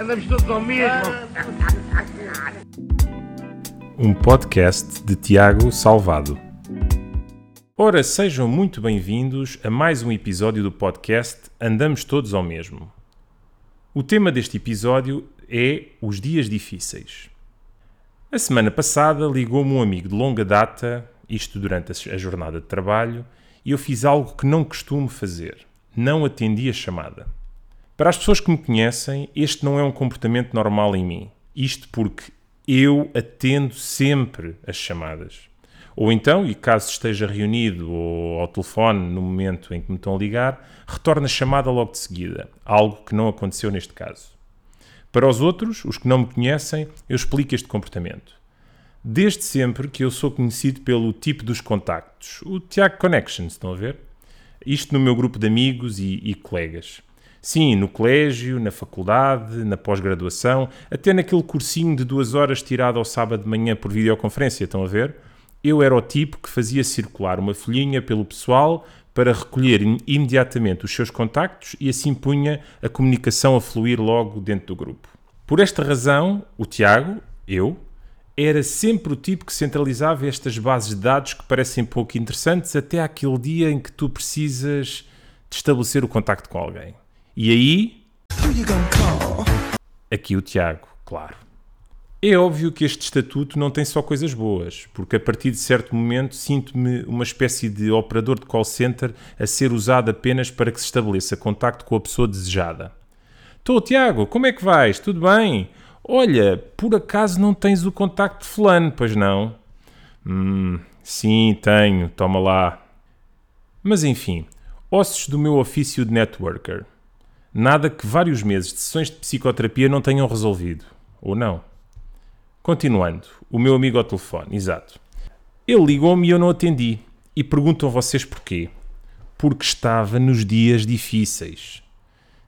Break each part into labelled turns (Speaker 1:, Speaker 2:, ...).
Speaker 1: Andamos todos ao mesmo.
Speaker 2: Um podcast de Tiago Salvado. Ora, sejam muito bem-vindos a mais um episódio do podcast Andamos Todos ao Mesmo. O tema deste episódio é os dias difíceis. A semana passada ligou-me um amigo de longa data, isto durante a jornada de trabalho, e eu fiz algo que não costumo fazer. Não atendi a chamada. Para as pessoas que me conhecem, este não é um comportamento normal em mim. Isto porque eu atendo sempre as chamadas. Ou então, e caso esteja reunido ou ao telefone no momento em que me estão a ligar, retorno a chamada logo de seguida. Algo que não aconteceu neste caso. Para os outros, os que não me conhecem, eu explico este comportamento. Desde sempre que eu sou conhecido pelo tipo dos contactos, o Tiago Connections, estão a ver? Isto no meu grupo de amigos e, e colegas. Sim, no colégio, na faculdade, na pós-graduação, até naquele cursinho de duas horas tirado ao sábado de manhã por videoconferência, estão a ver? Eu era o tipo que fazia circular uma folhinha pelo pessoal para recolher imediatamente os seus contactos e assim punha a comunicação a fluir logo dentro do grupo. Por esta razão, o Tiago, eu, era sempre o tipo que centralizava estas bases de dados que parecem pouco interessantes até aquele dia em que tu precisas de estabelecer o contacto com alguém. E aí. Aqui o Tiago, claro. É óbvio que este estatuto não tem só coisas boas, porque a partir de certo momento sinto-me uma espécie de operador de call center a ser usado apenas para que se estabeleça contacto com a pessoa desejada. Estou, Tiago, como é que vais? Tudo bem? Olha, por acaso não tens o contacto de fulano, pois não? Hum, sim, tenho, toma lá. Mas enfim, ossos do meu ofício de networker. Nada que vários meses de sessões de psicoterapia não tenham resolvido. Ou não? Continuando, o meu amigo ao telefone, exato. Ele ligou-me e eu não atendi. E perguntam vocês porquê. Porque estava nos dias difíceis.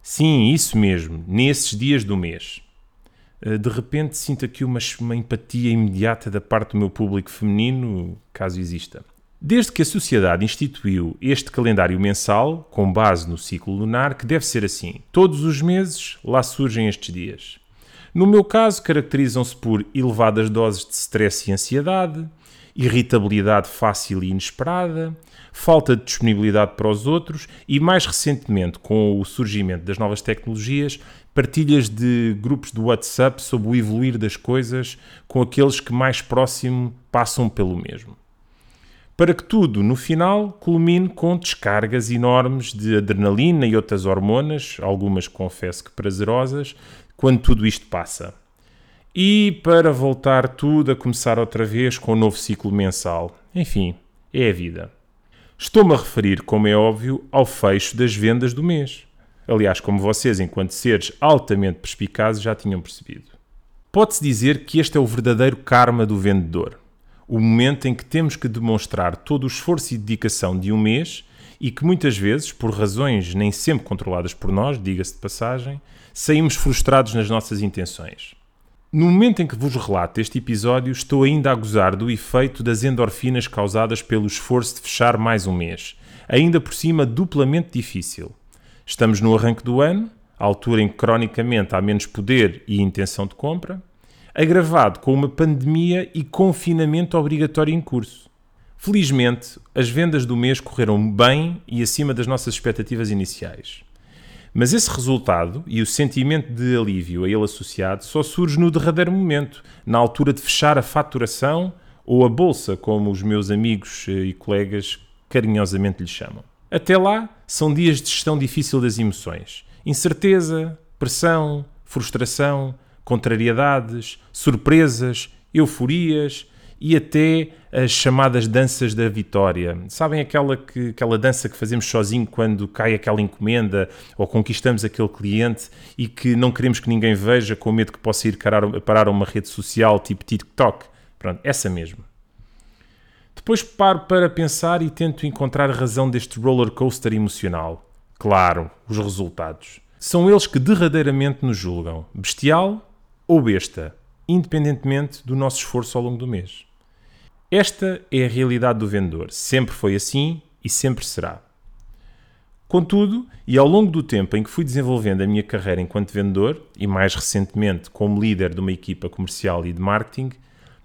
Speaker 2: Sim, isso mesmo, nesses dias do mês. Eh, de repente sinto aqui uma, uma empatia imediata da parte do meu público feminino, caso exista. Desde que a sociedade instituiu este calendário mensal, com base no ciclo lunar, que deve ser assim: todos os meses lá surgem estes dias. No meu caso, caracterizam-se por elevadas doses de stress e ansiedade, irritabilidade fácil e inesperada, falta de disponibilidade para os outros e, mais recentemente, com o surgimento das novas tecnologias, partilhas de grupos do WhatsApp sobre o evoluir das coisas com aqueles que mais próximo passam pelo mesmo para que tudo, no final, culmine com descargas enormes de adrenalina e outras hormonas, algumas confesso que prazerosas, quando tudo isto passa. E para voltar tudo a começar outra vez com um novo ciclo mensal. Enfim, é a vida. Estou-me a referir, como é óbvio, ao fecho das vendas do mês. Aliás, como vocês, enquanto seres altamente perspicazes, já tinham percebido. Pode-se dizer que este é o verdadeiro karma do vendedor o momento em que temos que demonstrar todo o esforço e dedicação de um mês e que muitas vezes, por razões nem sempre controladas por nós, diga-se de passagem, saímos frustrados nas nossas intenções. No momento em que vos relato este episódio, estou ainda a gozar do efeito das endorfinas causadas pelo esforço de fechar mais um mês, ainda por cima duplamente difícil. Estamos no arranque do ano, altura em que cronicamente há menos poder e intenção de compra, agravado com uma pandemia e confinamento obrigatório em curso. Felizmente, as vendas do mês correram bem e acima das nossas expectativas iniciais. Mas esse resultado e o sentimento de alívio a ele associado só surge no derradeiro momento, na altura de fechar a faturação ou a bolsa, como os meus amigos eh, e colegas carinhosamente lhe chamam. Até lá, são dias de gestão difícil das emoções. Incerteza, pressão, frustração, contrariedades, surpresas, euforias e até as chamadas danças da vitória. Sabem aquela, que, aquela dança que fazemos sozinho quando cai aquela encomenda ou conquistamos aquele cliente e que não queremos que ninguém veja com medo que possa ir parar a uma rede social tipo TikTok? Pronto, essa mesmo. Depois paro para pensar e tento encontrar a razão deste roller coaster emocional. Claro, os resultados. São eles que derradeiramente nos julgam. Bestial ou besta, independentemente do nosso esforço ao longo do mês. Esta é a realidade do vendedor. Sempre foi assim e sempre será. Contudo, e ao longo do tempo em que fui desenvolvendo a minha carreira enquanto vendedor, e mais recentemente como líder de uma equipa comercial e de marketing,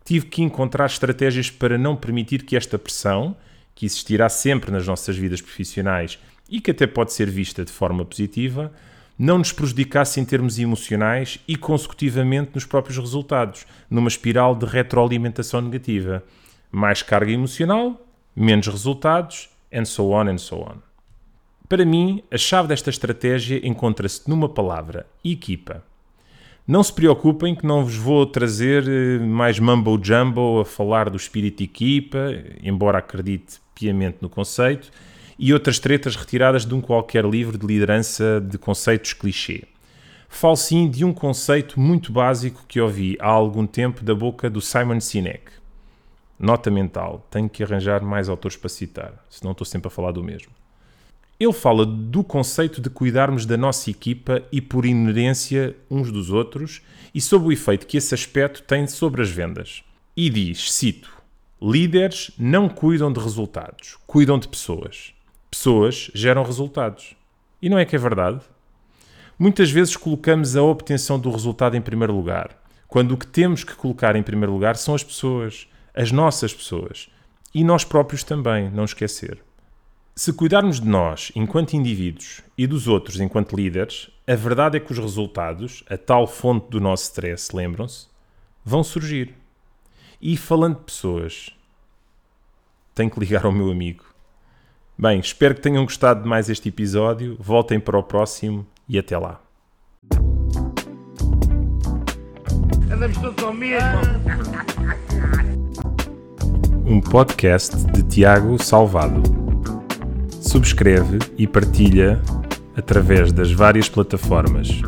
Speaker 2: tive que encontrar estratégias para não permitir que esta pressão, que existirá sempre nas nossas vidas profissionais e que até pode ser vista de forma positiva, não nos prejudicasse em termos emocionais e consecutivamente nos próprios resultados, numa espiral de retroalimentação negativa. Mais carga emocional, menos resultados, and so on and so on. Para mim, a chave desta estratégia encontra-se numa palavra: equipa. Não se preocupem que não vos vou trazer eh, mais mumbo jumbo a falar do espírito equipa, embora acredite piamente no conceito, e outras tretas retiradas de um qualquer livro de liderança de conceitos clichê. Falo sim de um conceito muito básico que ouvi há algum tempo da boca do Simon Sinek. Nota mental, tenho que arranjar mais autores para citar, senão estou sempre a falar do mesmo. Ele fala do conceito de cuidarmos da nossa equipa e, por inerência, uns dos outros, e sobre o efeito que esse aspecto tem sobre as vendas. E diz, cito, líderes não cuidam de resultados, cuidam de pessoas. Pessoas geram resultados. E não é que é verdade? Muitas vezes colocamos a obtenção do resultado em primeiro lugar, quando o que temos que colocar em primeiro lugar são as pessoas, as nossas pessoas. E nós próprios também, não esquecer. Se cuidarmos de nós enquanto indivíduos e dos outros enquanto líderes, a verdade é que os resultados, a tal fonte do nosso stress, lembram-se, vão surgir. E falando de pessoas, tenho que ligar ao meu amigo. Bem, espero que tenham gostado de mais este episódio. Voltem para o próximo e até lá. Andamos todos ao mesmo. Um podcast de Tiago Salvado subscreve e partilha através das várias plataformas